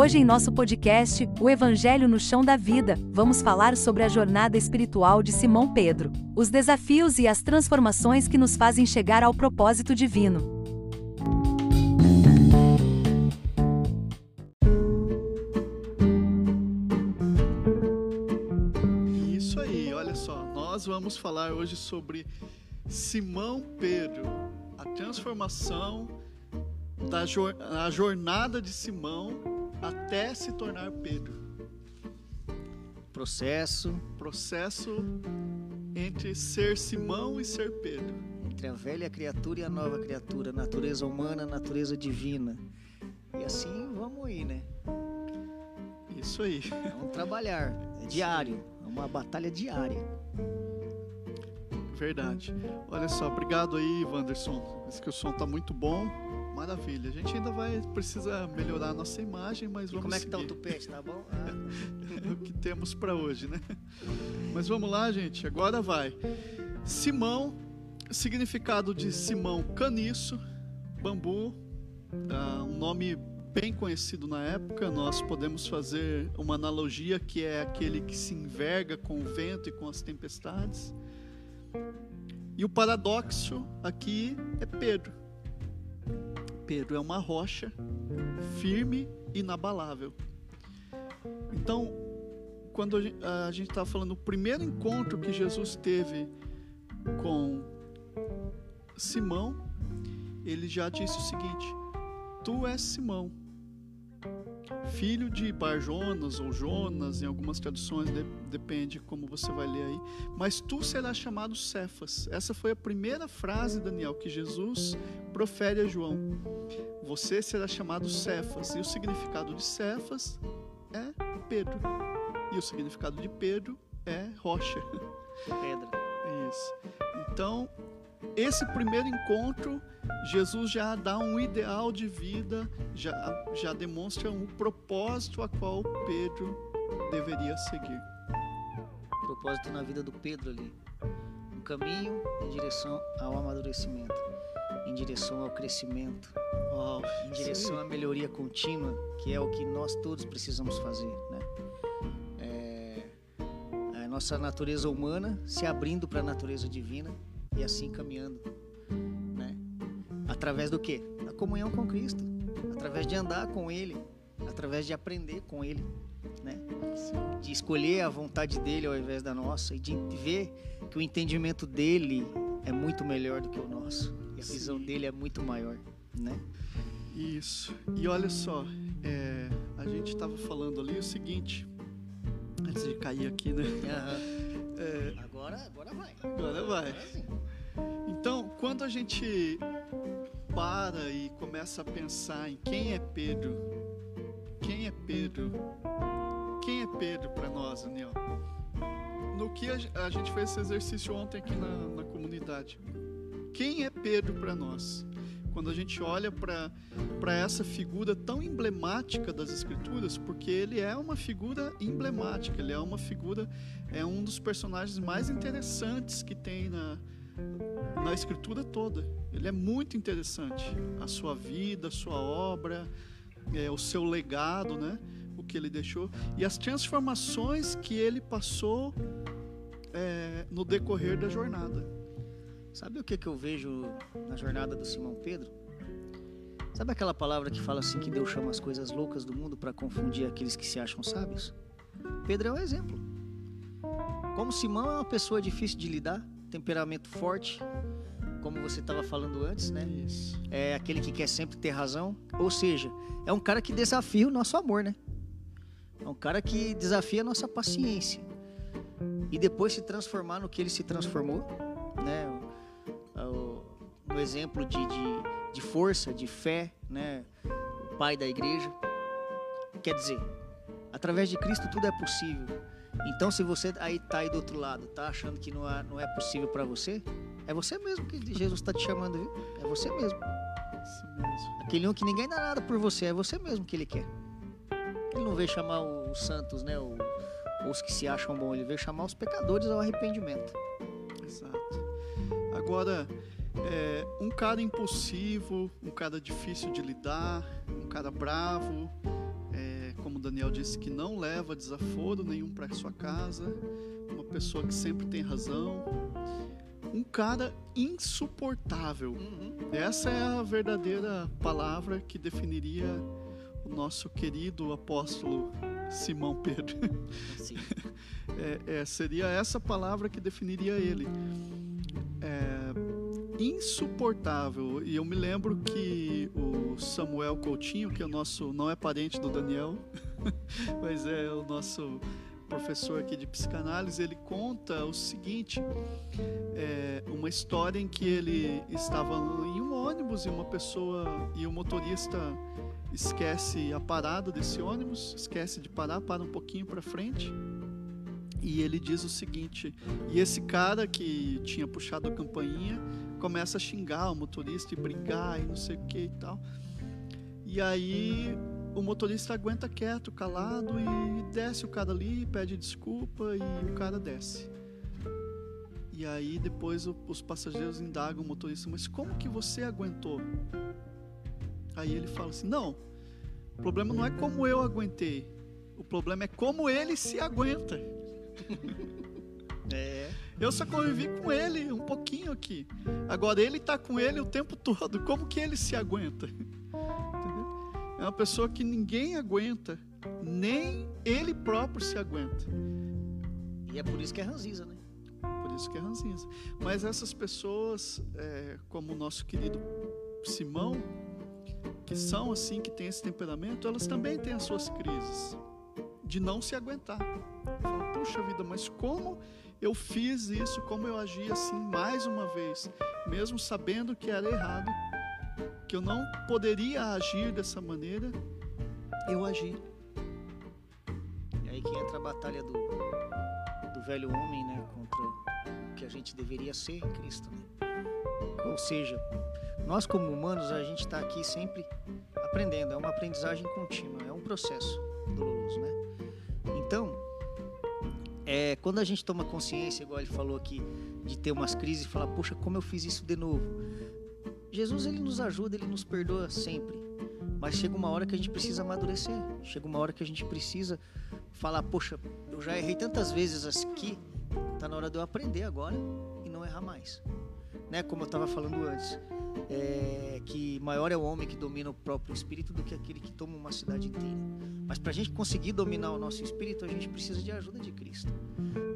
Hoje, em nosso podcast, O Evangelho no Chão da Vida, vamos falar sobre a jornada espiritual de Simão Pedro, os desafios e as transformações que nos fazem chegar ao propósito divino. Isso aí, olha só, nós vamos falar hoje sobre Simão Pedro, a transformação da jornada de Simão até se tornar Pedro. Processo. Processo entre ser Simão e ser Pedro. Entre a velha criatura e a nova criatura, natureza humana, natureza divina. E assim vamos ir, né? Isso aí. Vamos trabalhar. É diário. É uma batalha diária. Verdade. Olha só, obrigado aí, Wanderson. Diz que o som tá muito bom. Maravilha. A gente ainda vai precisa melhorar a nossa imagem, mas vamos e como é que seguir. tá o tupete, tá bom? Ah. o que temos para hoje, né? Mas vamos lá, gente. Agora vai. Simão, significado de Simão caniço, bambu, uh, um nome bem conhecido na época. Nós podemos fazer uma analogia que é aquele que se enverga com o vento e com as tempestades. E o paradoxo aqui é Pedro. Pedro é uma rocha firme e inabalável. Então, quando a gente está falando o primeiro encontro que Jesus teve com Simão, ele já disse o seguinte: Tu és Simão, filho de Barjonas ou Jonas, em algumas traduções, de, depende como você vai ler aí, mas tu serás chamado Cefas. Essa foi a primeira frase, Daniel, que Jesus profere a João. Você será chamado Cefas. E o significado de Cefas é Pedro. E o significado de Pedro é rocha. Pedra. Isso. Então, esse primeiro encontro, Jesus já dá um ideal de vida, já, já demonstra um propósito a qual Pedro deveria seguir. Propósito na vida do Pedro ali. Um caminho em direção ao amadurecimento, em direção ao crescimento, Uau, em direção à melhoria contínua, que é o que nós todos precisamos fazer, né? É, a nossa natureza humana se abrindo para a natureza divina e assim caminhando? Através do quê? Da comunhão com Cristo, através de andar com Ele, através de aprender com Ele, né? De escolher a vontade dele ao invés da nossa e de ver que o entendimento dele é muito melhor do que o nosso e a visão Sim. dele é muito maior, né? Isso. E olha só, é, a gente estava falando ali o seguinte, antes de cair aqui, né? É, Agora, agora vai. agora vai. Agora. Então, quando a gente para e começa a pensar em quem é Pedro, quem é Pedro, quem é Pedro para nós, Daniel? No que a, ge- a gente fez esse exercício ontem aqui na, na comunidade. Quem é Pedro para nós? Quando a gente olha para essa figura tão emblemática das Escrituras, porque ele é uma figura emblemática, ele é uma figura, é um dos personagens mais interessantes que tem na, na escritura toda. Ele é muito interessante. A sua vida, a sua obra, é, o seu legado, né? O que ele deixou e as transformações que ele passou é, no decorrer da jornada. Sabe o que, que eu vejo na jornada do Simão Pedro? Sabe aquela palavra que fala assim que Deus chama as coisas loucas do mundo para confundir aqueles que se acham sábios? Pedro é um exemplo. Como Simão é uma pessoa difícil de lidar, temperamento forte, como você estava falando antes, né? Isso. É aquele que quer sempre ter razão. Ou seja, é um cara que desafia o nosso amor, né? É um cara que desafia a nossa paciência. E depois se transformar no que ele se transformou, né? O, o- o exemplo de, de, de força, de fé, né? O pai da igreja. Quer dizer, através de Cristo tudo é possível. Então, se você aí tá aí do outro lado, tá achando que não é, não é possível para você, é você mesmo que Jesus está te chamando, viu? É você mesmo. Aquele um que ninguém dá nada por você, é você mesmo que ele quer. Ele não veio chamar os santos, né? o- os que se acham bons, ele veio chamar os pecadores ao arrependimento. Exato. Agora, é, um cara impulsivo, um cara difícil de lidar, um cara bravo, como Daniel disse, que não leva desaforo nenhum para sua casa, uma pessoa que sempre tem razão, um cara insuportável. Uhum. Essa é a verdadeira palavra que definiria o nosso querido apóstolo Simão Pedro. É, é, seria essa palavra que definiria ele. É, insuportável. E eu me lembro que o Samuel Coutinho, que é o nosso, não é parente do Daniel, mas é o nosso professor aqui de psicanálise, ele conta o seguinte: é, uma história em que ele estava em um ônibus e uma pessoa e o motorista esquece a parada desse ônibus, esquece de parar, para um pouquinho para frente. E ele diz o seguinte: e esse cara que tinha puxado a campainha começa a xingar o motorista e brigar e não sei o que e tal. E aí o motorista aguenta quieto, calado e desce o cara ali, pede desculpa e o cara desce. E aí depois os passageiros indagam o motorista, mas como que você aguentou? Aí ele fala assim: não, o problema não é como eu aguentei, o problema é como ele se aguenta. É. Eu só convivi com ele um pouquinho aqui. Agora ele tá com ele o tempo todo. Como que ele se aguenta? É uma pessoa que ninguém aguenta, nem ele próprio se aguenta. E é por isso que é ranziza, né? Por isso que é ranzinza. Mas essas pessoas, é, como o nosso querido Simão, que são assim, que têm esse temperamento, elas também têm as suas crises de não se aguentar. Fala, Puxa vida, mas como eu fiz isso, como eu agi assim mais uma vez, mesmo sabendo que era errado, que eu não poderia agir dessa maneira, eu agi. E aí que entra a batalha do, do velho homem, né? Contra o que a gente deveria ser em Cristo, né? Ou seja, nós como humanos, a gente está aqui sempre aprendendo. É uma aprendizagem contínua, é um processo doloroso, né? Então, é, quando a gente toma consciência, igual ele falou aqui, de ter umas crises e falar, poxa, como eu fiz isso de novo? Jesus, ele nos ajuda, ele nos perdoa sempre. Mas chega uma hora que a gente precisa amadurecer. Chega uma hora que a gente precisa falar, poxa, eu já errei tantas vezes aqui, tá na hora de eu aprender agora e não errar mais. Né? Como eu estava falando antes, é, que maior é o homem que domina o próprio espírito do que aquele que toma uma cidade inteira. Mas para a gente conseguir dominar o nosso espírito, a gente precisa de ajuda de Cristo.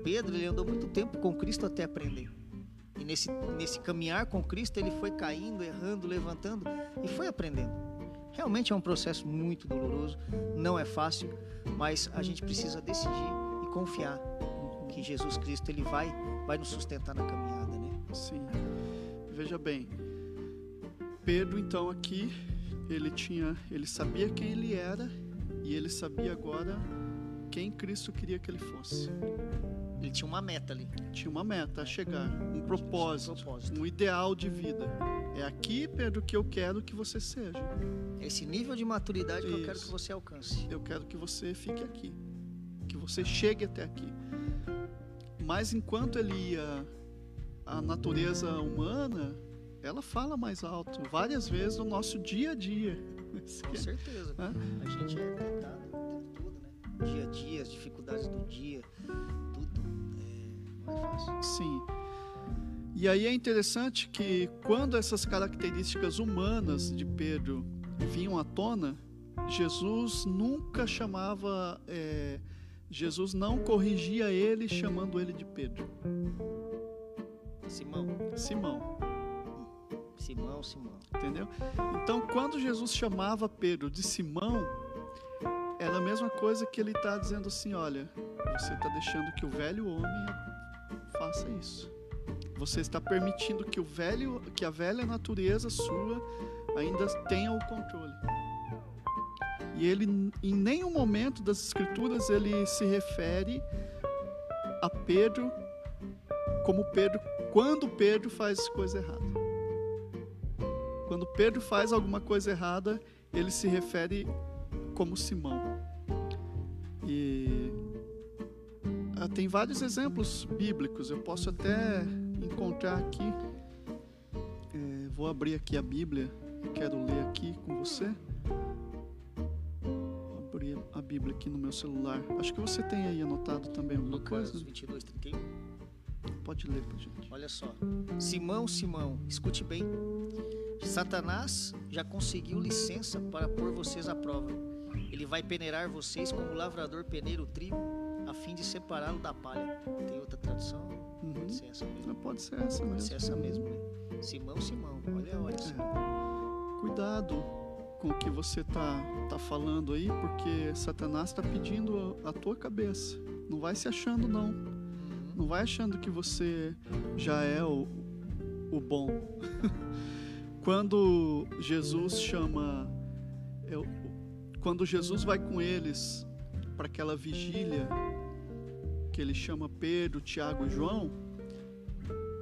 Pedro ele andou muito tempo com Cristo até aprender. Nesse, nesse caminhar com Cristo, ele foi caindo, errando, levantando e foi aprendendo. Realmente é um processo muito doloroso, não é fácil, mas a gente precisa decidir e confiar que Jesus Cristo ele vai, vai nos sustentar na caminhada, né? Sim. Veja bem, Pedro então aqui, ele tinha, ele sabia quem ele era e ele sabia agora quem Cristo queria que ele fosse. Ele tinha uma meta ali. Tinha uma meta a chegar, um propósito, Um propósito. um ideal de vida. É aqui, Pedro, que eu quero que você seja. Esse nível de maturidade que eu quero Isso. que você alcance. Eu quero que você fique aqui, que você chegue até aqui. Mas enquanto ele ia, a natureza humana, ela fala mais alto, várias vezes no nosso dia a dia. Isso Com é- certeza. Hã? A gente é tentado o tempo todo, né? Dia a dia, as dificuldades do dia, fácil. Sim. E aí é interessante que quando essas características humanas de Pedro vinham à tona, Jesus nunca chamava, é, Jesus não corrigia ele chamando ele de Pedro, Simão, Simão, Simão, Simão. entendeu? Então quando Jesus chamava Pedro de Simão, era a mesma coisa que ele está dizendo assim, olha, você está deixando que o velho homem faça isso. Você está permitindo que o velho, que a velha natureza sua ainda tenha o controle. E ele em nenhum momento das escrituras ele se refere a Pedro como Pedro quando Pedro faz coisa errada. Quando Pedro faz alguma coisa errada, ele se refere como Simão. Tem vários exemplos bíblicos. Eu posso até encontrar aqui. É, vou abrir aqui a Bíblia. Quero ler aqui com você. Vou abrir a Bíblia aqui no meu celular. Acho que você tem aí anotado também alguma Lucas coisa. 22, 31. Pode ler pra gente. Olha só. Simão, Simão, escute bem. Satanás já conseguiu licença para pôr vocês à prova. Ele vai peneirar vocês como o lavrador peneira o trigo, a fim de separá-lo da palha. Tem outra tradução? Uhum. Pode ser essa mesmo. Pode ser essa Pode ser mesmo. essa mesmo. né? Simão, Simão. Olha, olha só. Cuidado com o que você tá, tá falando aí, porque Satanás está pedindo a, a tua cabeça. Não vai se achando, não. Uhum. Não vai achando que você já é o, o bom. quando Jesus chama. eu- quando Jesus vai com eles para aquela vigília, que ele chama Pedro, Tiago e João,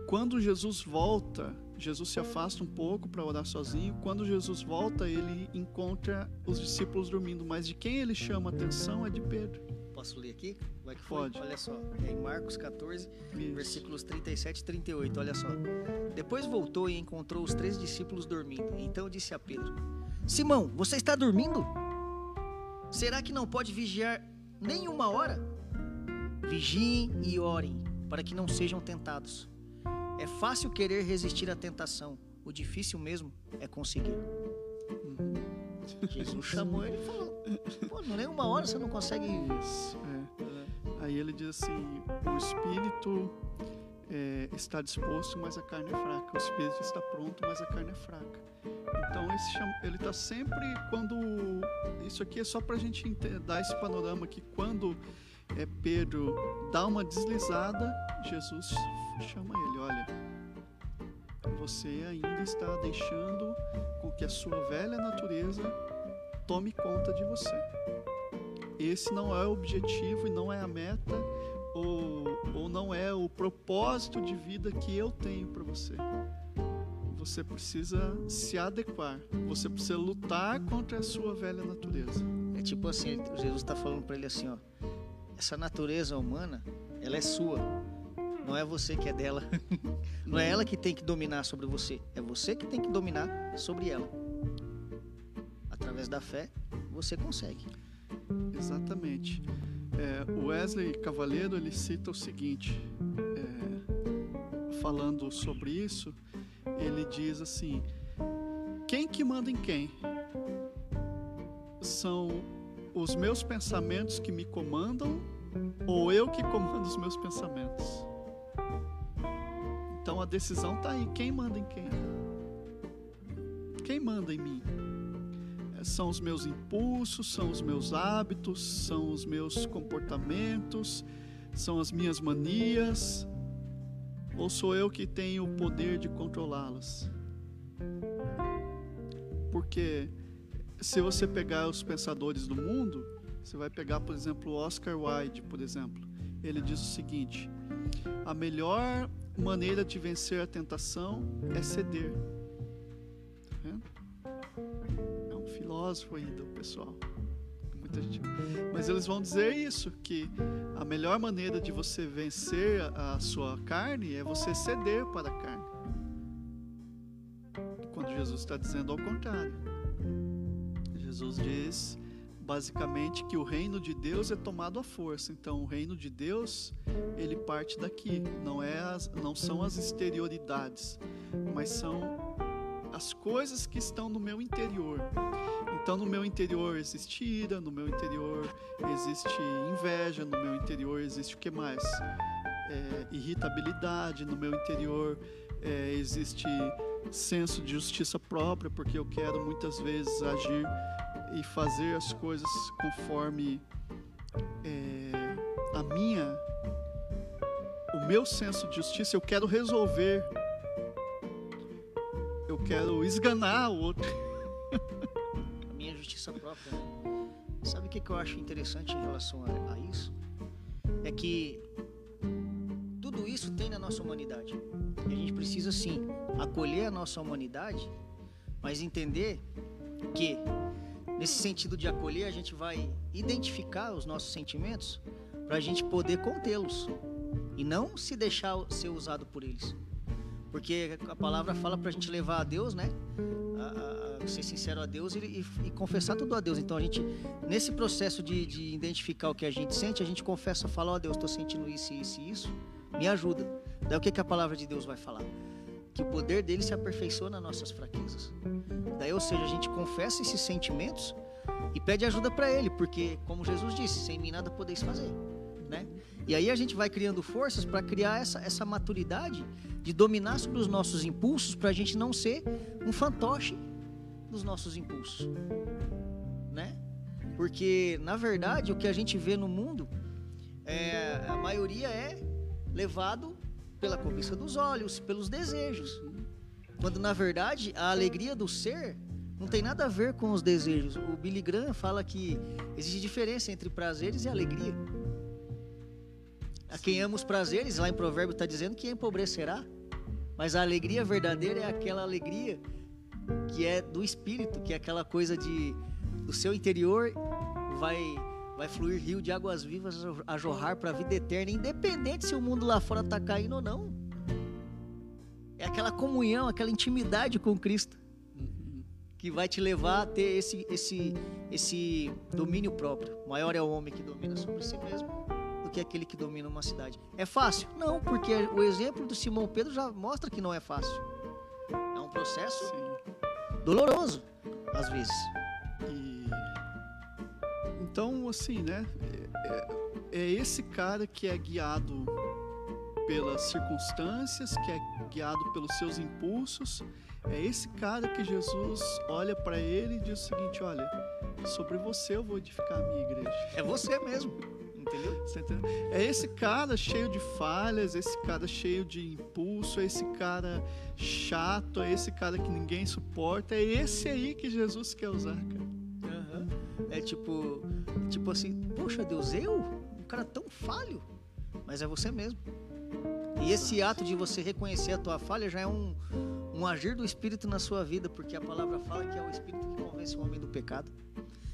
quando Jesus volta, Jesus se afasta um pouco para orar sozinho. Quando Jesus volta, ele encontra os discípulos dormindo, mas de quem ele chama atenção é de Pedro. Posso ler aqui? Como é que foi? Pode. Olha só. É em Marcos 14, Isso. versículos 37 e 38. Olha só. Depois voltou e encontrou os três discípulos dormindo. Então disse a Pedro: Simão, você está dormindo? Será que não pode vigiar nem uma hora? Vigiem e orem, para que não sejam tentados. É fácil querer resistir à tentação, o difícil mesmo é conseguir. Uhum. Jesus chamou ele e falou: Pô, nem uma hora você não consegue. Isso, é. Aí ele diz assim: o espírito é, está disposto, mas a carne é fraca. O espírito está pronto, mas a carne é fraca. Então ele está sempre quando isso aqui é só para a gente ente- dar esse panorama que quando é, Pedro dá uma deslizada, Jesus chama ele, olha, você ainda está deixando com que a sua velha natureza tome conta de você esse não é o objetivo e não é a meta ou, ou não é o propósito de vida que eu tenho para você. Você precisa se adequar, você precisa lutar contra a sua velha natureza. É tipo assim, Jesus está falando para ele assim, ó. Essa natureza humana, ela é sua. Não é você que é dela. Não é ela que tem que dominar sobre você. É você que tem que dominar sobre ela. Através da fé, você consegue. Exatamente. É, Wesley Cavaleiro ele cita o seguinte, é, falando sobre isso, ele diz assim: quem que manda em quem? São os meus pensamentos que me comandam ou eu que comando os meus pensamentos? Então a decisão está aí. Quem manda em quem? Quem manda em mim? são os meus impulsos, são os meus hábitos, são os meus comportamentos, são as minhas manias, ou sou eu que tenho o poder de controlá-las? Porque se você pegar os pensadores do mundo, você vai pegar, por exemplo, Oscar Wilde, por exemplo. Ele diz o seguinte: a melhor maneira de vencer a tentação é ceder. Tá? É um filósofo aí do pessoal. Muita gente. Mas eles vão dizer isso, que a melhor maneira de você vencer a sua carne é você ceder para a carne. Quando Jesus está dizendo ao contrário. Jesus diz basicamente que o reino de Deus é tomado à força. Então, o reino de Deus, ele parte daqui. Não, é as, não são as exterioridades, mas são as coisas que estão no meu interior. Então, no meu interior existe ira, no meu interior existe inveja, no meu interior existe o que mais? É, irritabilidade, no meu interior é, existe senso de justiça própria, porque eu quero muitas vezes agir e fazer as coisas conforme é, a minha, o meu senso de justiça. Eu quero resolver, eu quero esganar o outro. A minha justiça própria. Né? Sabe o que, eu acho interessante em relação a, a isso? É que tudo isso tem na nossa humanidade. E a gente precisa, sim, acolher a nossa humanidade, mas entender que, nesse sentido de acolher, a gente vai identificar os nossos sentimentos para a gente poder contê-los e não se deixar ser usado por eles. Porque a palavra fala para a gente levar a Deus, né? a- a- ser sincero a Deus e, e, e, confessar tudo a Deus. Então a gente, nesse processo de, de identificar o que a gente sente, a gente confessa, fala, ó oh, Deus, estou sentindo isso, isso e isso, me ajuda. Daí o que, que a palavra de Deus vai falar? Que o poder dele se aperfeiçoa nas nossas fraquezas. Daí, ou seja, a gente confessa esses sentimentos e pede ajuda para ele, porque, como Jesus disse, sem mim nada podeis fazer, né? E aí a gente vai criando forças para criar essa, essa maturidade de dominar sobre os nossos impulsos para a gente não ser um fantoche dos nossos impulsos, né? Porque na verdade o que a gente vê no mundo é, a maioria é levado pela cobiça dos olhos, pelos desejos, quando na verdade a alegria do ser não tem nada a ver com os desejos. O Billy Graham fala que existe diferença entre prazeres e alegria. A quem ama os prazeres, lá em Provérbio está dizendo que empobrecerá. Mas a alegria verdadeira é aquela alegria que é do espírito, que é aquela coisa de do seu interior vai vai fluir rio de águas vivas a jorrar para a vida eterna, independente se o mundo lá fora está caindo ou não. É aquela comunhão, aquela intimidade com Cristo que vai te levar a ter esse esse esse domínio próprio. maior é o homem que domina sobre si mesmo do que aquele que domina uma cidade. É fácil? Não, porque o exemplo do Simão Pedro já mostra que não é fácil. É um processo Sim. doloroso, às vezes. E... Então, assim, né? É, é, é esse cara que é guiado pelas circunstâncias, que é guiado pelos seus impulsos. É esse cara que Jesus olha para ele e diz o seguinte: Olha, sobre você eu vou edificar a minha igreja. É você mesmo. Entendeu? É esse cara cheio de falhas, esse cara cheio de impulso, é esse cara chato, é esse cara que ninguém suporta, é esse aí que Jesus quer usar, cara. Uhum. É tipo, tipo assim, poxa Deus, eu? Um cara tão falho, mas é você mesmo. E esse ato de você reconhecer a tua falha já é um, um agir do Espírito na sua vida, porque a palavra fala que é o Espírito que convence o homem do pecado.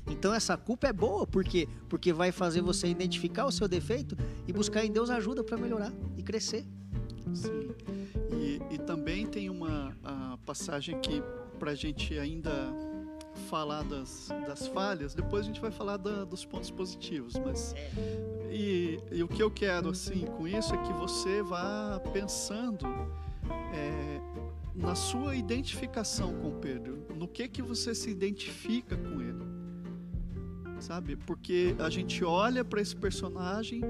Então essa culpa é boa, por quê? Porque vai fazer você identificar o seu defeito e buscar em Deus ajuda para melhorar e crescer. Sim. E, e também tem uma passagem que para a gente ainda falar das, das falhas, depois a gente vai falar da, dos pontos positivos, mas e, e, o que eu quero assim com isso é que você vá pensando é, na sua identificação com Pedro, no que que você se identifica com ele sabe? Porque a gente olha para esse personagem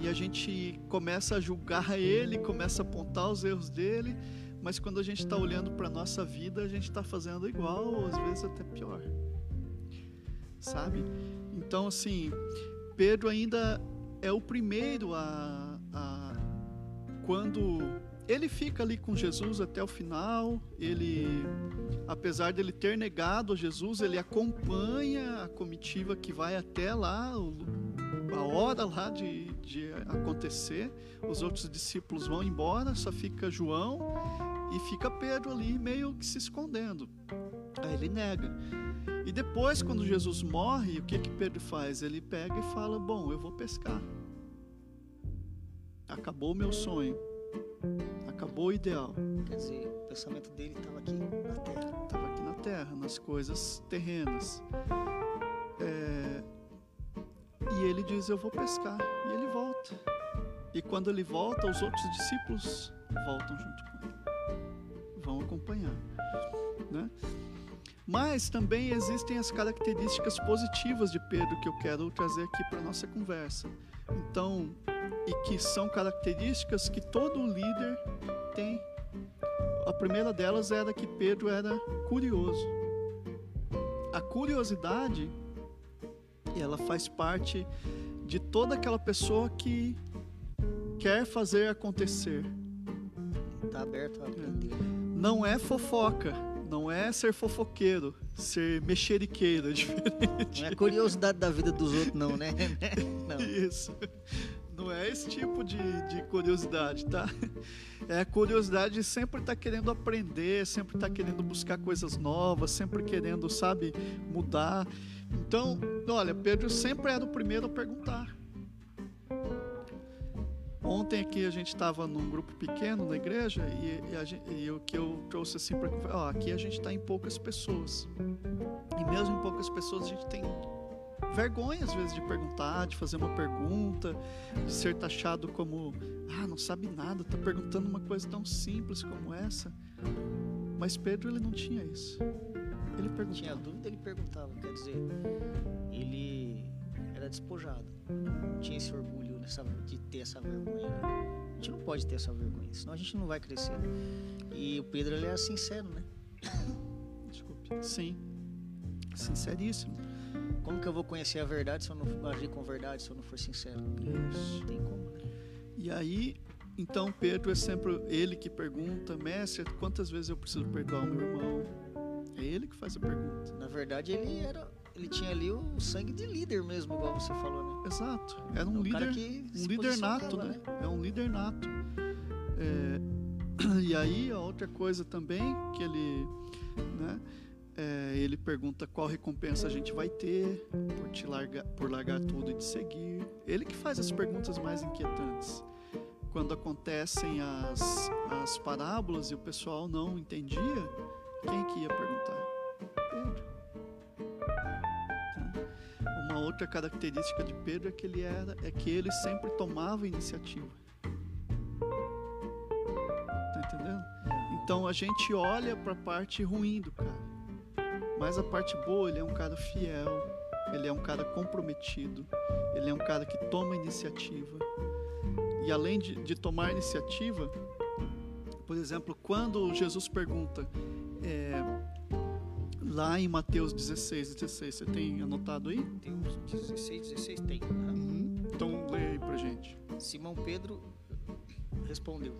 e a gente começa a julgar ele, começa a apontar os erros dele, mas quando a gente está olhando para nossa vida, a gente está fazendo igual, ou às vezes até pior, sabe? Então, assim, Pedro ainda é o primeiro a, a quando ele fica ali com Jesus até o final, ele apesar dele ter negado a Jesus, ele acompanha a comitiva que vai até lá, a hora lá de, de acontecer. Os outros discípulos vão embora, só fica João e fica Pedro ali meio que se escondendo. Aí ele nega. E depois, quando Jesus morre, o que que Pedro faz? Ele pega e fala: Bom, eu vou pescar. Acabou o meu sonho. Acabou o ideal. Quer dizer, o pensamento dele estava aqui na terra. Estava aqui na terra, nas coisas terrenas. É... E ele diz: Eu vou pescar. E ele volta. E quando ele volta, os outros discípulos voltam junto com ele. Acompanhar. Né? Mas também existem as características positivas de Pedro que eu quero trazer aqui para nossa conversa. Então, e que são características que todo líder tem. A primeira delas era que Pedro era curioso. A curiosidade, ela faz parte de toda aquela pessoa que quer fazer acontecer. Está aberto a aprender. Não é fofoca, não é ser fofoqueiro, ser mexeriqueiro, é diferente. Não é curiosidade da vida dos outros, não, né? Não. Isso. Não é esse tipo de, de curiosidade, tá? É a curiosidade de sempre estar tá querendo aprender, sempre estar tá querendo buscar coisas novas, sempre querendo, sabe, mudar. Então, olha, Pedro sempre era o primeiro a perguntar. Ontem aqui a gente estava num grupo pequeno na igreja e, e, gente, e o que eu trouxe assim para ó, aqui a gente está em poucas pessoas e mesmo em poucas pessoas a gente tem vergonha às vezes de perguntar, de fazer uma pergunta, de ser taxado como ah não sabe nada, está perguntando uma coisa tão simples como essa. Mas Pedro ele não tinha isso. Ele perguntava. Tinha dúvida, ele perguntava. Quer dizer, ele era despojado, tinha esse orgulho essa, de ter essa vergonha. Né? A gente não pode ter essa vergonha, senão a gente não vai crescer. E o Pedro ele é sincero, né? Desculpe. Sim. Sinceríssimo. Como que eu vou conhecer a verdade se eu não agir com verdade, se eu não for sincero? Isso. Não tem como, né? E aí, então Pedro é sempre ele que pergunta, mestre, quantas vezes eu preciso perdoar o meu irmão? É ele que faz a pergunta. Na verdade, ele era ele tinha ali o sangue de líder mesmo, igual você falou, né? Exato. Era um, é um líder, um líder nato, né? né? É um líder nato. É, e aí a outra coisa também que ele, né? É, ele pergunta qual recompensa a gente vai ter por te largar, por largar tudo e te seguir. Ele que faz as perguntas mais inquietantes. Quando acontecem as, as parábolas e o pessoal não entendia, quem que ia perguntar? Outra característica de Pedro é que ele era, é que ele sempre tomava iniciativa. Tá entendendo? Então a gente olha para a parte ruim do cara, mas a parte boa, ele é um cara fiel, ele é um cara comprometido, ele é um cara que toma iniciativa. E além de, de tomar iniciativa, por exemplo, quando Jesus pergunta, é, lá em Mateus 16, 16. Você tem anotado aí? Mateus 16, 16 tem. Né? Uhum. Então lê aí pra gente. Simão Pedro respondeu.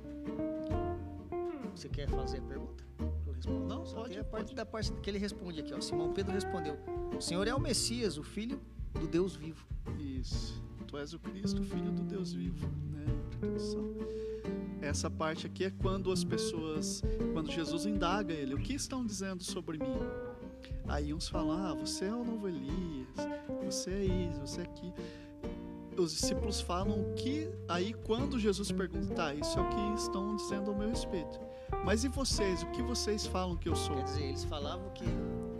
Você quer fazer a pergunta? Eu respondo. Não, só pode, a parte pode. da parte que ele responde aqui. Ó. Simão Pedro respondeu: O Senhor é o Messias, o Filho do Deus vivo. Isso. Tu és o Cristo, Filho do Deus vivo. Né? Essa parte aqui é quando as pessoas, quando Jesus indaga ele: O que estão dizendo sobre mim? Aí uns falam, ah, você é o novo Elias, você é isso, você é aqui. Os discípulos falam que, aí quando Jesus pergunta, tá, isso é o que estão dizendo ao meu respeito. Mas e vocês, o que vocês falam que eu sou? Quer dizer, eles falavam que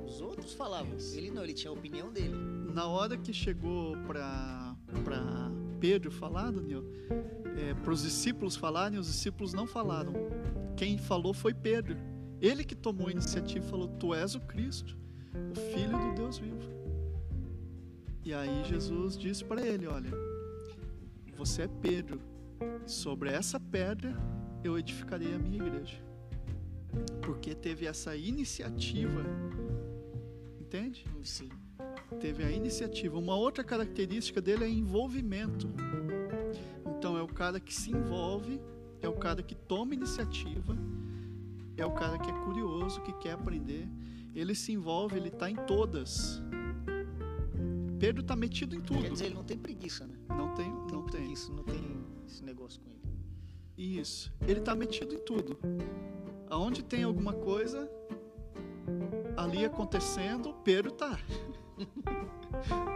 os outros falavam, ele não, ele tinha a opinião dele. Na hora que chegou para para Pedro falar, Daniel, é, para os discípulos falarem, os discípulos não falaram. Quem falou foi Pedro. Ele que tomou a iniciativa e falou: Tu és o Cristo, o Filho do Deus vivo. E aí Jesus disse para ele: Olha, você é Pedro, sobre essa pedra eu edificarei a minha igreja. Porque teve essa iniciativa, entende? Sim. Teve a iniciativa. Uma outra característica dele é envolvimento. Então é o cara que se envolve, é o cara que toma iniciativa é o cara que é curioso, que quer aprender. Ele se envolve, ele está em todas. Pedro está metido em tudo. Quer dizer, ele não tem preguiça, né? Não tem, não, não tem. Preguiça, não tem esse negócio com ele. Isso. Ele está metido em tudo. Aonde tem alguma coisa ali acontecendo, Pedro está.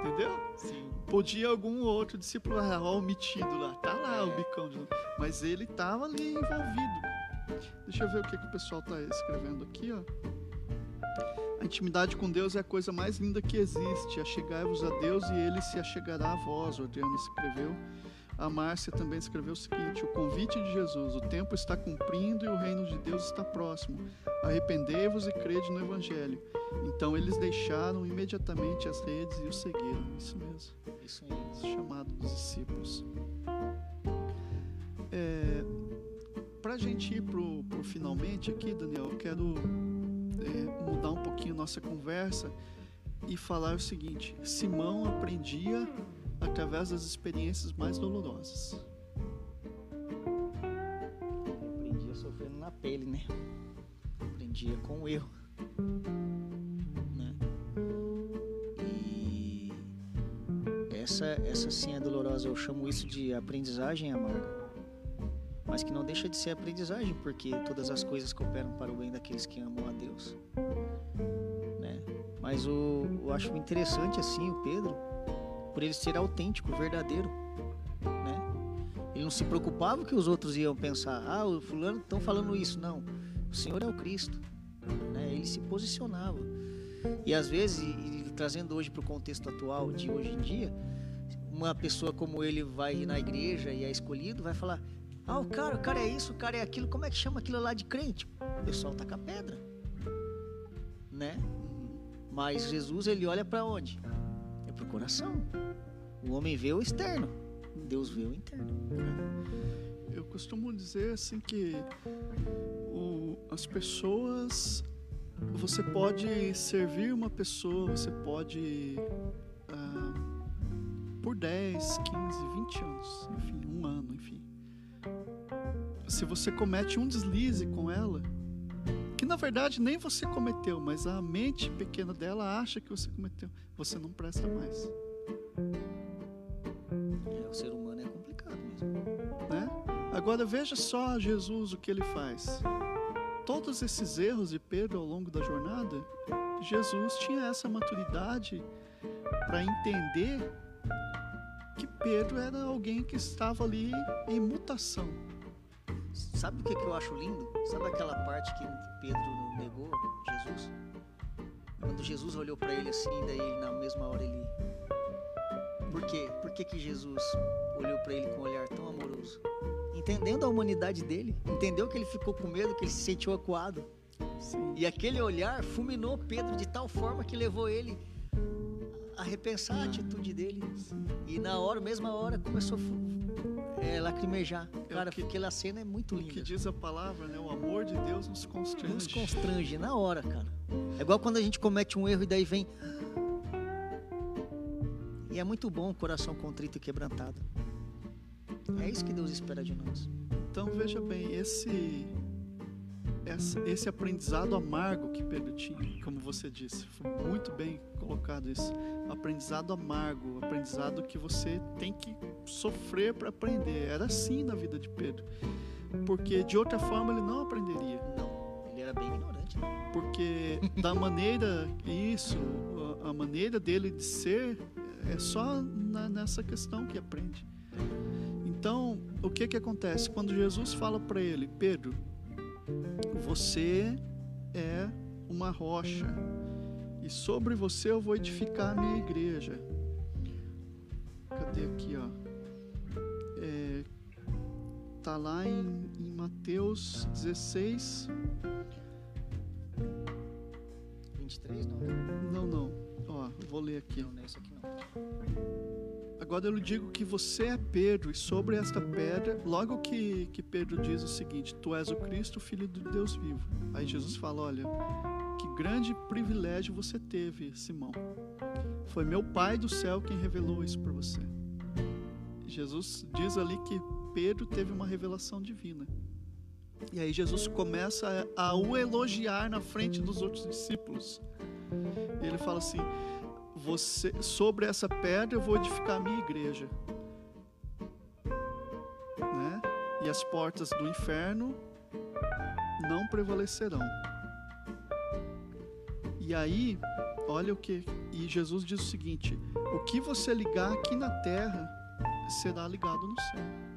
Entendeu? Sim. Podia algum outro discípulo, ó, o metido lá, tá lá o bicão de Mas ele estava ali envolvido. Deixa eu ver o que, que o pessoal está escrevendo aqui, ó. A intimidade com Deus é a coisa mais linda que existe. Achegai-vos a Deus e Ele se achegará a vós. O Adriano escreveu. A Márcia também escreveu o seguinte: O convite de Jesus, o tempo está cumprindo e o reino de Deus está próximo. Arrependei-vos e crede no Evangelho. Então eles deixaram imediatamente as redes e o seguiram. Isso mesmo. Isso mesmo. Chamado dos discípulos. É, para a gente ir pro, pro finalmente aqui, Daniel, eu quero é, mudar um pouquinho nossa conversa e falar o seguinte: Simão aprendia através das experiências mais dolorosas. Aprendia sofrendo na pele, né? Aprendia com o erro. Né? E essa, essa sim é dolorosa. Eu chamo isso de aprendizagem amarga mas que não deixa de ser aprendizagem, porque todas as coisas cooperam para o bem daqueles que amam a Deus. Né? Mas o, eu acho interessante assim o Pedro, por ele ser autêntico, verdadeiro. Né? Ele não se preocupava que os outros iam pensar. Ah, o fulano estão falando isso. Não. O Senhor é o Cristo. Né? Ele se posicionava. E às vezes, e, trazendo hoje para o contexto atual de hoje em dia, uma pessoa como ele vai na igreja e é escolhido, vai falar: Ah, o cara, o cara é isso, o cara é aquilo, como é que chama aquilo lá de crente? O pessoal taca pedra. Né? Mas Jesus, ele olha para onde? É para o coração. O homem vê o externo, Deus vê o interno. Eu costumo dizer assim que o, as pessoas você pode servir uma pessoa, você pode ah, por 10, 15, 20 anos, enfim, ano, enfim. Se você comete um deslize com ela, que na verdade nem você cometeu, mas a mente pequena dela acha que você cometeu, você não presta mais. É, o ser humano é complicado mesmo. Né? Agora veja só Jesus o que ele faz todos esses erros de Pedro ao longo da jornada, Jesus tinha essa maturidade para entender que Pedro era alguém que estava ali em mutação. Sabe o que, que eu acho lindo? Sabe aquela parte que Pedro negou Jesus? Quando Jesus olhou para ele assim, daí ele, na mesma hora ele. Por quê? Por que, que Jesus olhou para ele com um olhar tão amoroso? entendendo a humanidade dele, entendeu que ele ficou com medo, que ele se sentiu acuado. Sim. E aquele olhar fulminou Pedro de tal forma que levou ele a repensar a atitude dele. Sim. E na hora, mesma hora, começou a é, lacrimejar. É Cara, que, aquela cena é muito linda. O que diz a palavra, né? O amor de Deus nos constrange. Nos constrange, na hora, cara. É igual quando a gente comete um erro e daí vem. E é muito bom o coração contrito e quebrantado. É isso que Deus espera de nós. Então veja bem, esse esse aprendizado amargo que Pedro tinha, como você disse, foi muito bem colocado isso. Aprendizado amargo, aprendizado que você tem que sofrer para aprender. Era assim na vida de Pedro, porque de outra forma ele não aprenderia. Não, ele era bem ignorante. Né? Porque da maneira isso, a maneira dele de ser é só na, nessa questão que aprende. Então, o que que acontece? Quando Jesus fala para ele, Pedro, você é uma rocha e sobre você eu vou edificar a minha igreja. Cadê aqui, ó? É, tá lá em, em Mateus 16. 23, não? Não, não. Ó, vou ler aqui. Não, não é isso aqui não. Agora eu lhe digo que você é Pedro, e sobre esta pedra, logo que, que Pedro diz o seguinte: Tu és o Cristo, filho de Deus vivo. Aí Jesus fala: Olha, que grande privilégio você teve, Simão. Foi meu Pai do céu quem revelou isso para você. Jesus diz ali que Pedro teve uma revelação divina. E aí Jesus começa a, o elogiar na frente dos outros discípulos. E ele fala assim: você, sobre essa pedra eu vou edificar a minha igreja. Né? E as portas do inferno não prevalecerão. E aí, olha o que. E Jesus diz o seguinte: o que você ligar aqui na terra será ligado no céu.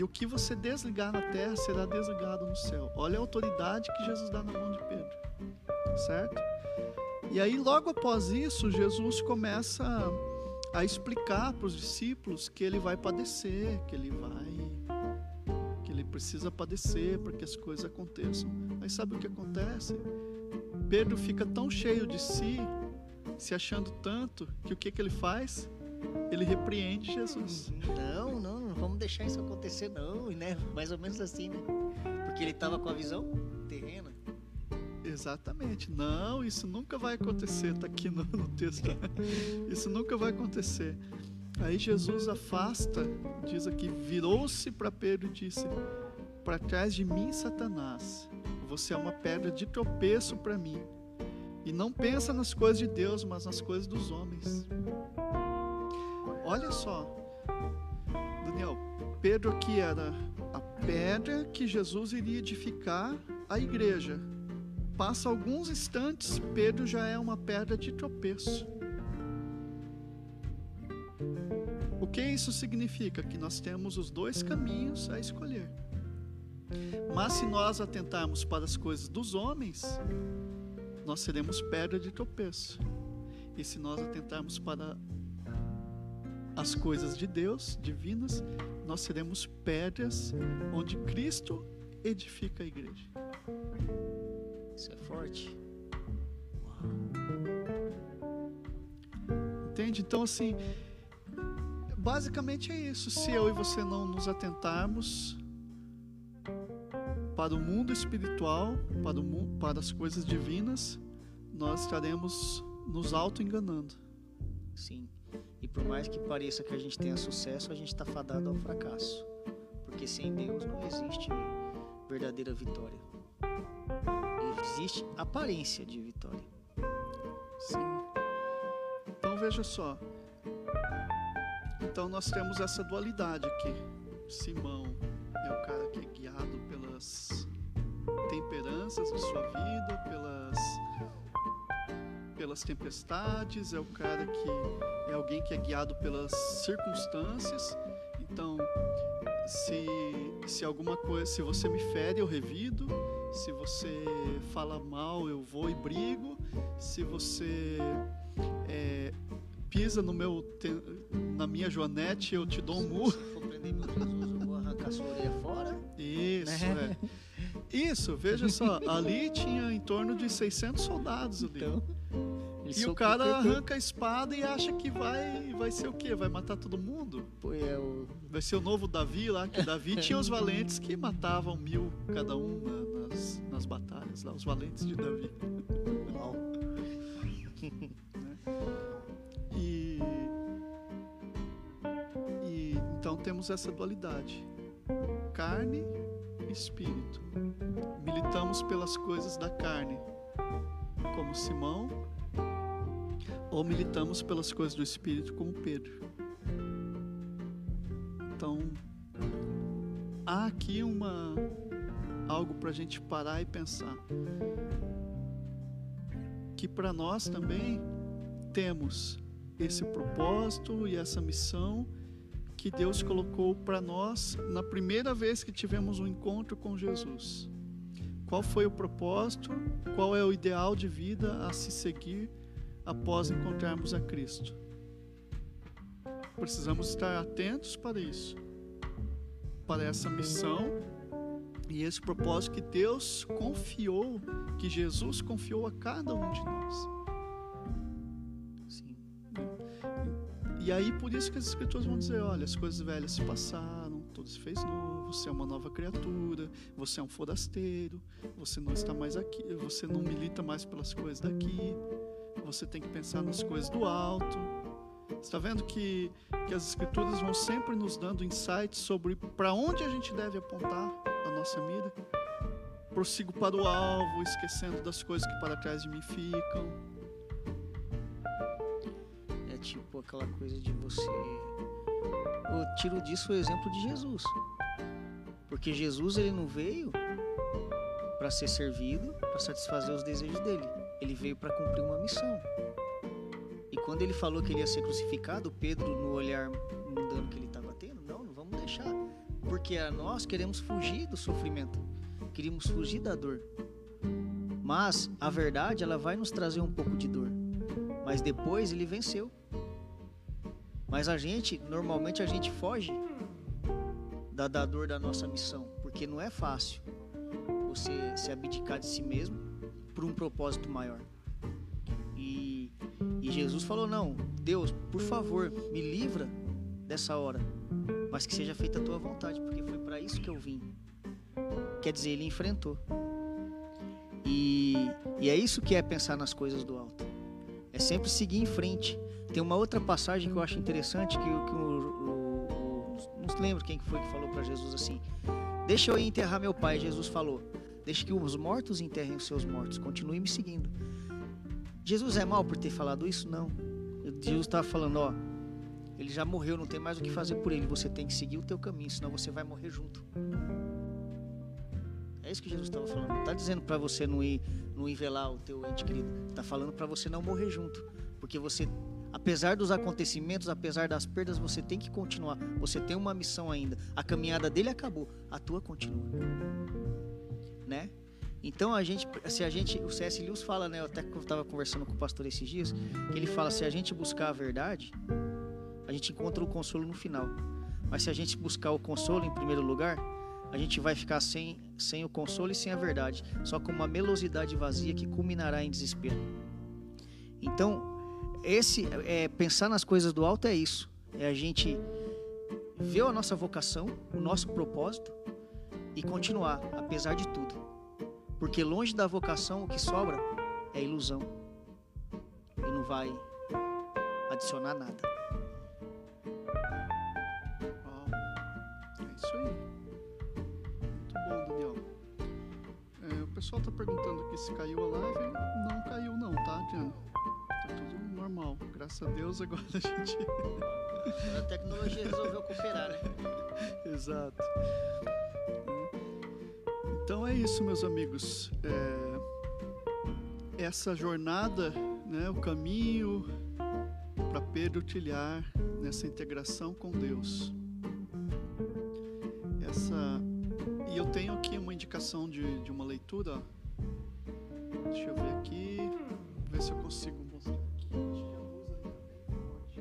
E o que você desligar na terra será desligado no céu. Olha a autoridade que Jesus dá na mão de Pedro. Certo? E aí, logo após isso, Jesus começa a explicar para os discípulos que ele vai padecer, que ele vai. que ele precisa padecer para que as coisas aconteçam. Aí sabe o que acontece? Pedro fica tão cheio de si, se achando tanto, que o que, que ele faz? Ele repreende Jesus. Não, não vamos deixar isso acontecer, não, né? Mais ou menos assim, né? Porque ele estava com a visão terrena. Exatamente. Não, isso nunca vai acontecer. Está aqui no, no texto. Isso nunca vai acontecer. Aí Jesus afasta, diz aqui, virou-se para Pedro e disse: Para trás de mim, Satanás, você é uma pedra de tropeço para mim. E não pensa nas coisas de Deus, mas nas coisas dos homens. Olha só, Pedro aqui era a pedra que Jesus iria edificar a igreja passa alguns instantes, Pedro já é uma pedra de tropeço. O que isso significa? Que nós temos os dois caminhos a escolher. Mas se nós atentarmos para as coisas dos homens, nós seremos pedra de tropeço. E se nós atentarmos para as coisas de Deus, divinas, nós seremos pedras onde Cristo edifica a igreja. Isso é forte. Entende? Então, assim, basicamente é isso. Se eu e você não nos atentarmos para o mundo espiritual, para, o mundo, para as coisas divinas, nós estaremos nos auto-enganando. Sim. E por mais que pareça que a gente tenha sucesso, a gente está fadado ao fracasso. Porque sem Deus não existe verdadeira vitória. Existe aparência de vitória. Sim. Então veja só. Então nós temos essa dualidade aqui. Simão é o cara que é guiado pelas temperanças de sua vida, pelas pelas tempestades, é o cara que é alguém que é guiado pelas circunstâncias. Então, se, se alguma coisa, se você me fere, eu revido. Se você fala mal, eu vou e brigo. Se você é, pisa no meu, na minha joanete, eu te dou um murro. Se for prender meu Jesus, eu vou arrancar sua orelha fora. Isso, é. Isso, veja só, ali tinha em torno de 600 soldados ali. Então... E o cara arranca a espada e acha que vai, vai ser o quê? Vai matar todo mundo? Pô, é o... Vai ser o novo Davi lá, que Davi tinha os valentes que matavam mil cada um na, nas, nas batalhas lá, os valentes de Davi. Uau. e, e então temos essa dualidade: carne e espírito. Militamos pelas coisas da carne, como Simão ou militamos pelas coisas do Espírito, como Pedro. Então, há aqui uma algo para a gente parar e pensar que para nós também temos esse propósito e essa missão que Deus colocou para nós na primeira vez que tivemos um encontro com Jesus. Qual foi o propósito? Qual é o ideal de vida a se seguir após encontrarmos a Cristo. Precisamos estar atentos para isso, para essa missão e esse propósito que Deus confiou, que Jesus confiou a cada um de nós. Sim. E aí por isso que as escrituras vão dizer, olha, as coisas velhas se passaram, tudo se fez novo, você é uma nova criatura, você é um forasteiro, você não está mais aqui, você não milita mais pelas coisas daqui você tem que pensar nas coisas do alto. Está vendo que, que as escrituras vão sempre nos dando insights sobre para onde a gente deve apontar a nossa mira? Prossigo para o alvo, esquecendo das coisas que para trás de mim ficam. É tipo aquela coisa de você. Eu tiro disso o exemplo de Jesus. Porque Jesus ele não veio para ser servido, para satisfazer os desejos dele. Ele veio para cumprir uma missão. E quando ele falou que ele ia ser crucificado, Pedro, no olhar mudando que ele estava tendo, não, não vamos deixar. Porque nós queremos fugir do sofrimento, queríamos fugir da dor. Mas a verdade, ela vai nos trazer um pouco de dor. Mas depois ele venceu. Mas a gente, normalmente a gente foge da, da dor da nossa missão, porque não é fácil você se abdicar de si mesmo por um propósito maior. E, e Jesus falou: Não, Deus, por favor, me livra dessa hora, mas que seja feita a tua vontade, porque foi para isso que eu vim. Quer dizer, ele enfrentou. E, e é isso que é pensar nas coisas do alto. É sempre seguir em frente. Tem uma outra passagem que eu acho interessante que, que o, o, o, não lembro quem foi que falou para Jesus assim: Deixa eu ir enterrar meu pai. Jesus falou: Deixe que os mortos enterrem os seus mortos. Continue me seguindo. Jesus é mal por ter falado isso? Não. Jesus estava falando, ó, ele já morreu, não tem mais o que fazer por ele. Você tem que seguir o teu caminho, senão você vai morrer junto. É isso que Jesus estava falando. Não está dizendo para você não ir, não ir velar o teu ente querido. Está falando para você não morrer junto, porque você Apesar dos acontecimentos, apesar das perdas, você tem que continuar. Você tem uma missão ainda. A caminhada dele acabou, a tua continua. Né? Então a gente, se a gente, o C.S. Lewis fala, né? Eu até estava conversando com o pastor esses dias, que ele fala se a gente buscar a verdade, a gente encontra o consolo no final. Mas se a gente buscar o consolo em primeiro lugar, a gente vai ficar sem, sem o consolo e sem a verdade, só com uma melosidade vazia que culminará em desespero. Então, esse é, pensar nas coisas do alto é isso. É a gente ver a nossa vocação, o nosso propósito e continuar, apesar de tudo. Porque longe da vocação, o que sobra é ilusão. E não vai adicionar nada. é isso aí. Muito bom, Daniel. É, o pessoal está perguntando aqui se caiu a live. Não caiu não, tá, Diana? Tá tudo normal. Graças a Deus agora a gente. A tecnologia resolveu cooperar, né? Exato. Então é isso, meus amigos. É, essa jornada, né, o caminho para Pedro trilhar nessa integração com Deus. Essa e eu tenho aqui uma indicação de, de uma leitura. Deixa eu ver aqui, ver se eu consigo mostrar aqui.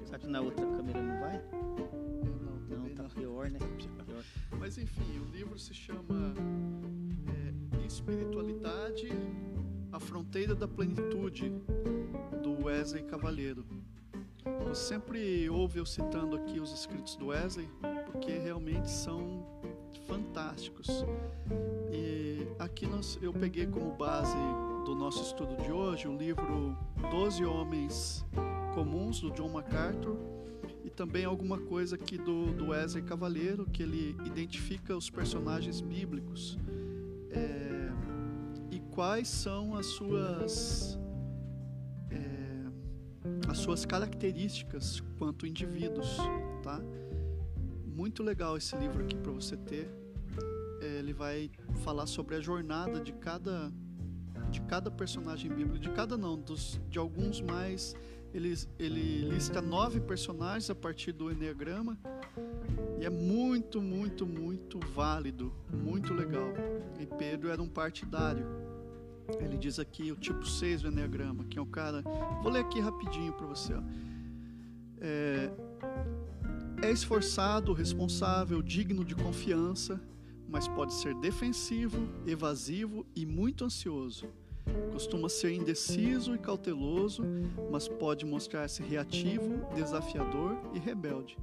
Será que na outra câmera não vai? Não, Não, tá não. pior, né? Pior. Mas enfim, o livro se chama Espiritualidade, a Fronteira da Plenitude, do Wesley Cavalheiro. Você sempre ouve eu citando aqui os escritos do Wesley, porque realmente são fantásticos. E aqui nós, eu peguei como base do nosso estudo de hoje o livro Doze Homens Comuns, do John MacArthur, e também alguma coisa aqui do, do Wesley Cavaleiro, que ele identifica os personagens bíblicos é, quais são as suas é, as suas características quanto indivíduos, tá? Muito legal esse livro aqui para você ter. É, ele vai falar sobre a jornada de cada de cada personagem bíblico, de cada não, dos, de alguns mais ele, ele lista nove personagens a partir do Enneagrama e é muito, muito, muito válido, muito legal. E Pedro era um partidário. Ele diz aqui o tipo 6 do Enneagrama, que é o cara. Vou ler aqui rapidinho para você. Ó. É, é esforçado, responsável, digno de confiança, mas pode ser defensivo, evasivo e muito ansioso. Costuma ser indeciso e cauteloso, mas pode mostrar-se reativo, desafiador e rebelde.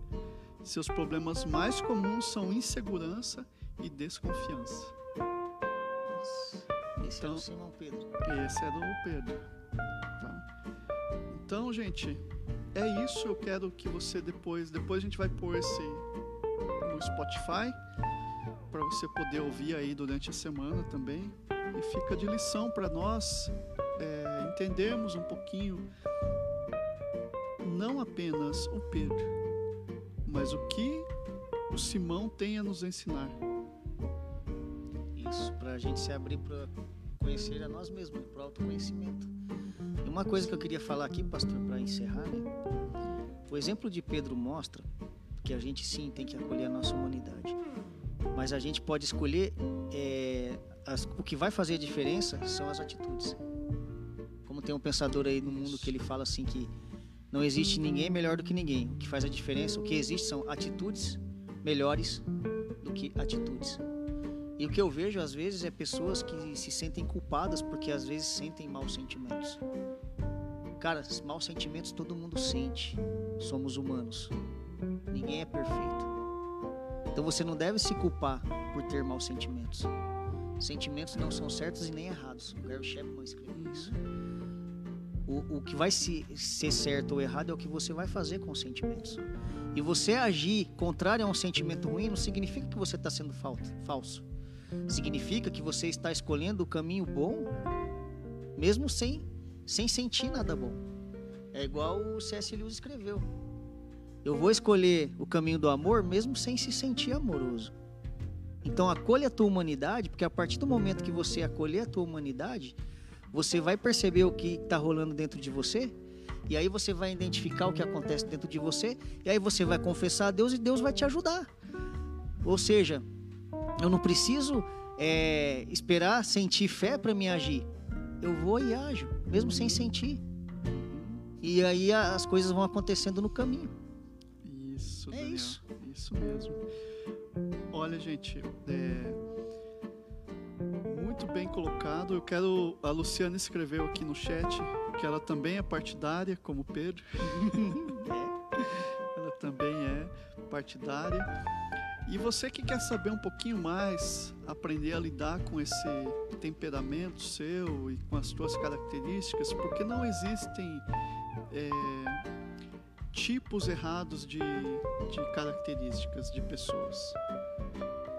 Seus problemas mais comuns são insegurança e desconfiança. Esse é Então- o Simão Pedro. Esse é do Pedro. tá? Então, gente, é isso. Eu quero que você depois, depois a gente vai pôr esse no Spotify para você poder ouvir aí durante a semana também. E fica de lição para nós é, entendermos um pouquinho não apenas o Pedro, mas o que o Simão tem a nos ensinar. Isso, para a gente se abrir para conhecer a nós mesmos, para o autoconhecimento. E uma coisa que eu queria falar aqui, pastor, para encerrar, né? O exemplo de Pedro mostra que a gente sim tem que acolher a nossa humanidade. Mas a gente pode escolher é, as- o que vai fazer diferença são as atitudes. Como tem um pensador aí no mundo que ele fala assim que não existe ninguém melhor do que ninguém. O que faz a diferença, o que existe são atitudes melhores do que atitudes. E o que eu vejo às vezes é pessoas que se sentem culpadas porque às vezes sentem maus sentimentos. Cara, maus sentimentos todo mundo sente. Somos humanos. Ninguém é perfeito. Então você não deve se culpar por ter maus sentimentos. Sentimentos não são certos e nem errados. O Gary Chapman escreveu isso. O, o que vai se, ser certo ou errado é o que você vai fazer com os sentimentos. E você agir contrário a um sentimento ruim não significa que você está sendo fal- falso. Significa que você está escolhendo o caminho bom, mesmo sem, sem sentir nada bom. É igual o C.S. Lewis escreveu. Eu vou escolher o caminho do amor mesmo sem se sentir amoroso. Então acolha a tua humanidade, porque a partir do momento que você acolher a tua humanidade, você vai perceber o que está rolando dentro de você E aí você vai identificar o que acontece dentro de você, e aí você vai confessar a Deus e Deus vai te ajudar. Ou seja, eu não preciso é, esperar sentir fé para me agir. Eu vou e ajo, mesmo sem sentir. E aí as coisas vão acontecendo no caminho. Isso, É Daniel. isso. Isso mesmo. Olha, gente, é, muito bem colocado. Eu quero. A Luciana escreveu aqui no chat que ela também é partidária, como o Pedro. ela também é partidária. E você que quer saber um pouquinho mais, aprender a lidar com esse temperamento seu e com as suas características, porque não existem é, tipos errados de, de características de pessoas.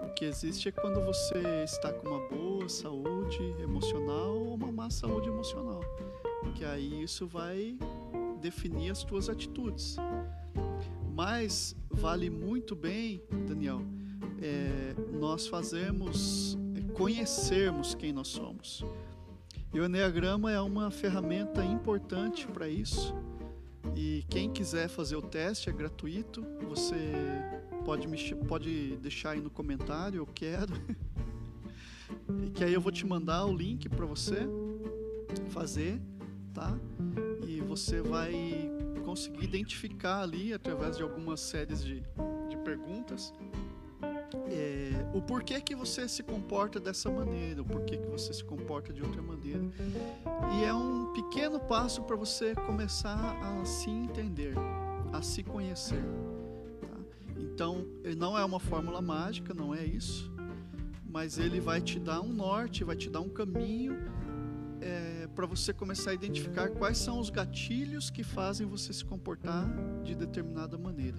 O que existe é quando você está com uma boa saúde emocional ou uma má saúde emocional, que aí isso vai definir as tuas atitudes. Mas vale muito bem, Daniel, é, nós fazermos, é, conhecermos quem nós somos. E o Enneagrama é uma ferramenta importante para isso. E quem quiser fazer o teste é gratuito. Você pode, me, pode deixar aí no comentário, eu quero. E que aí eu vou te mandar o link para você fazer, tá? E você vai conseguir identificar ali, através de algumas séries de perguntas, é, o porquê que você se comporta dessa maneira, o porquê que você se comporta de outra maneira. E é um pequeno passo para você começar a se entender, a se conhecer. tá? Então, não é uma fórmula mágica, não é isso, mas ele vai te dar um norte, vai te dar um caminho para você começar a identificar quais são os gatilhos que fazem você se comportar de determinada maneira.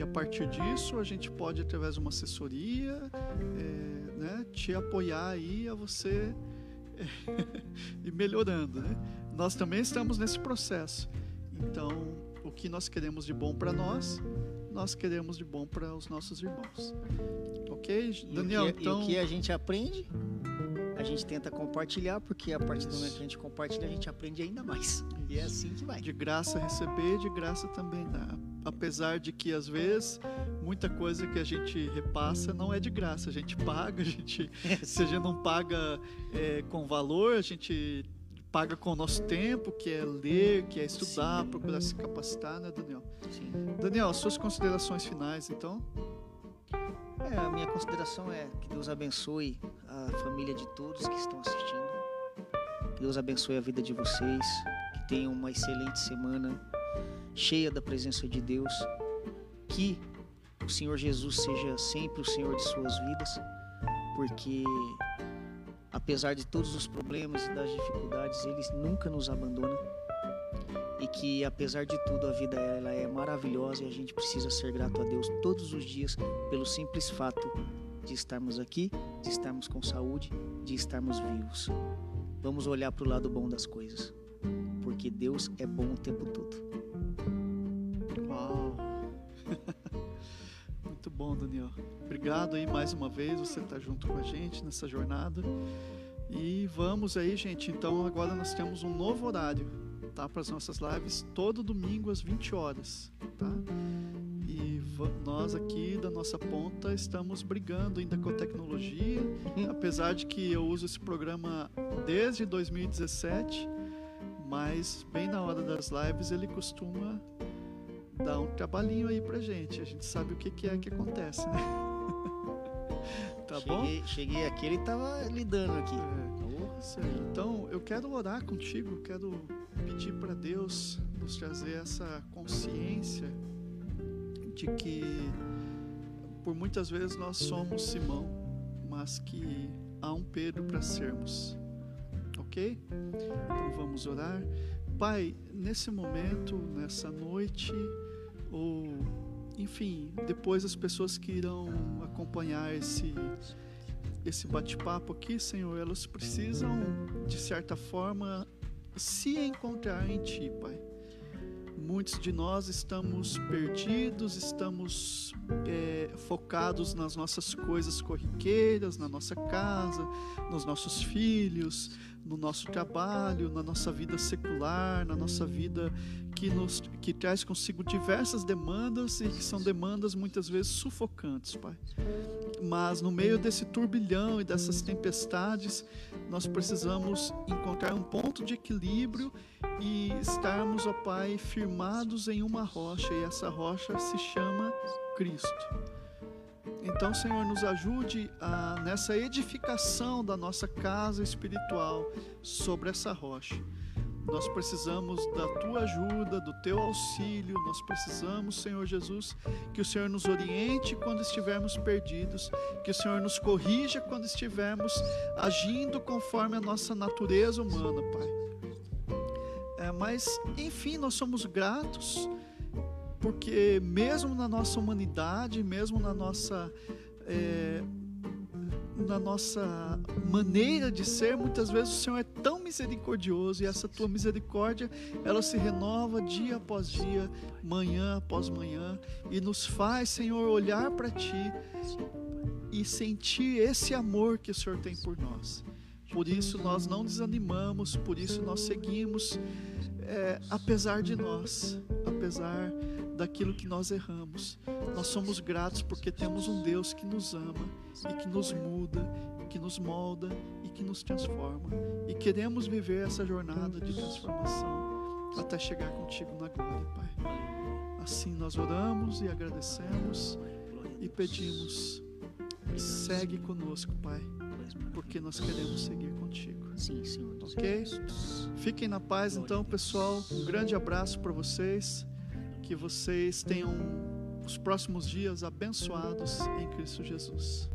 E a partir disso, a gente pode, através de uma assessoria, é, né, te apoiar aí a você ir melhorando. Né? Nós também estamos nesse processo. Então, o que nós queremos de bom para nós, nós queremos de bom para os nossos irmãos. Ok? E Daniel, o que, então. e o que a gente aprende, a gente tenta compartilhar, porque a partir do momento que a gente compartilha, a gente aprende ainda mais. E é assim que vai. de graça receber, de graça também dar. Apesar de que às vezes muita coisa que a gente repassa não é de graça, a gente paga, a gente, se a gente não paga é, com valor, a gente paga com o nosso tempo, que é ler, que é estudar, Sim. procurar se capacitar, né, Daniel? Sim. Daniel, suas considerações finais, então? É, a minha consideração é que Deus abençoe família de todos que estão assistindo. Deus abençoe a vida de vocês. Que tenham uma excelente semana cheia da presença de Deus. Que o Senhor Jesus seja sempre o Senhor de suas vidas, porque apesar de todos os problemas e das dificuldades, Ele nunca nos abandona. E que apesar de tudo a vida ela é maravilhosa e a gente precisa ser grato a Deus todos os dias pelo simples fato de estarmos aqui, de estarmos com saúde, de estarmos vivos. Vamos olhar para o lado bom das coisas, porque Deus é bom o tempo todo. Uau! Muito bom, Daniel. Obrigado aí mais uma vez, você está junto com a gente nessa jornada. E vamos aí, gente. Então agora nós temos um novo horário, tá? Para as nossas lives, todo domingo às 20 horas, tá? Nós aqui da nossa ponta estamos brigando ainda com a tecnologia, apesar de que eu uso esse programa desde 2017, mas bem na hora das lives ele costuma dar um trabalhinho aí pra gente. A gente sabe o que, que é que acontece, né? tá bom? cheguei, cheguei aqui, ele estava lidando aqui. É. Então, eu quero orar contigo, quero pedir para Deus nos trazer essa consciência de que por muitas vezes nós somos Simão, mas que há um Pedro para sermos. OK? Então vamos orar. Pai, nesse momento, nessa noite, ou enfim, depois as pessoas que irão acompanhar esse esse bate-papo aqui, Senhor, elas precisam de certa forma se encontrar em Ti, Pai. Muitos de nós estamos perdidos, estamos é, focados nas nossas coisas corriqueiras, na nossa casa, nos nossos filhos, no nosso trabalho, na nossa vida secular, na nossa vida que, nos, que traz consigo diversas demandas e que são demandas muitas vezes sufocantes, Pai. Mas no meio desse turbilhão e dessas tempestades, nós precisamos encontrar um ponto de equilíbrio e estarmos, ó Pai, firmados em uma rocha, e essa rocha se chama Cristo. Então, Senhor, nos ajude a, nessa edificação da nossa casa espiritual sobre essa rocha. Nós precisamos da tua ajuda, do teu auxílio. Nós precisamos, Senhor Jesus, que o Senhor nos oriente quando estivermos perdidos, que o Senhor nos corrija quando estivermos agindo conforme a nossa natureza humana, Pai. É, mas, enfim, nós somos gratos porque mesmo na nossa humanidade, mesmo na nossa é, na nossa maneira de ser, muitas vezes o Senhor é tão misericordioso e essa tua misericórdia, ela se renova dia após dia, manhã após manhã e nos faz, Senhor, olhar para ti e sentir esse amor que o Senhor tem por nós. Por isso nós não desanimamos, por isso nós seguimos, é, apesar de nós, apesar daquilo que nós erramos. Nós somos gratos porque temos um Deus que nos ama e que nos muda, que nos molda e que nos transforma. E queremos viver essa jornada de transformação até chegar contigo na glória, Pai. Assim nós oramos e agradecemos e pedimos: segue conosco, Pai, porque nós queremos seguir contigo. Sim, Senhor. Ok? Fiquem na paz, então, pessoal. Um grande abraço para vocês que vocês tenham os próximos dias abençoados em Cristo Jesus.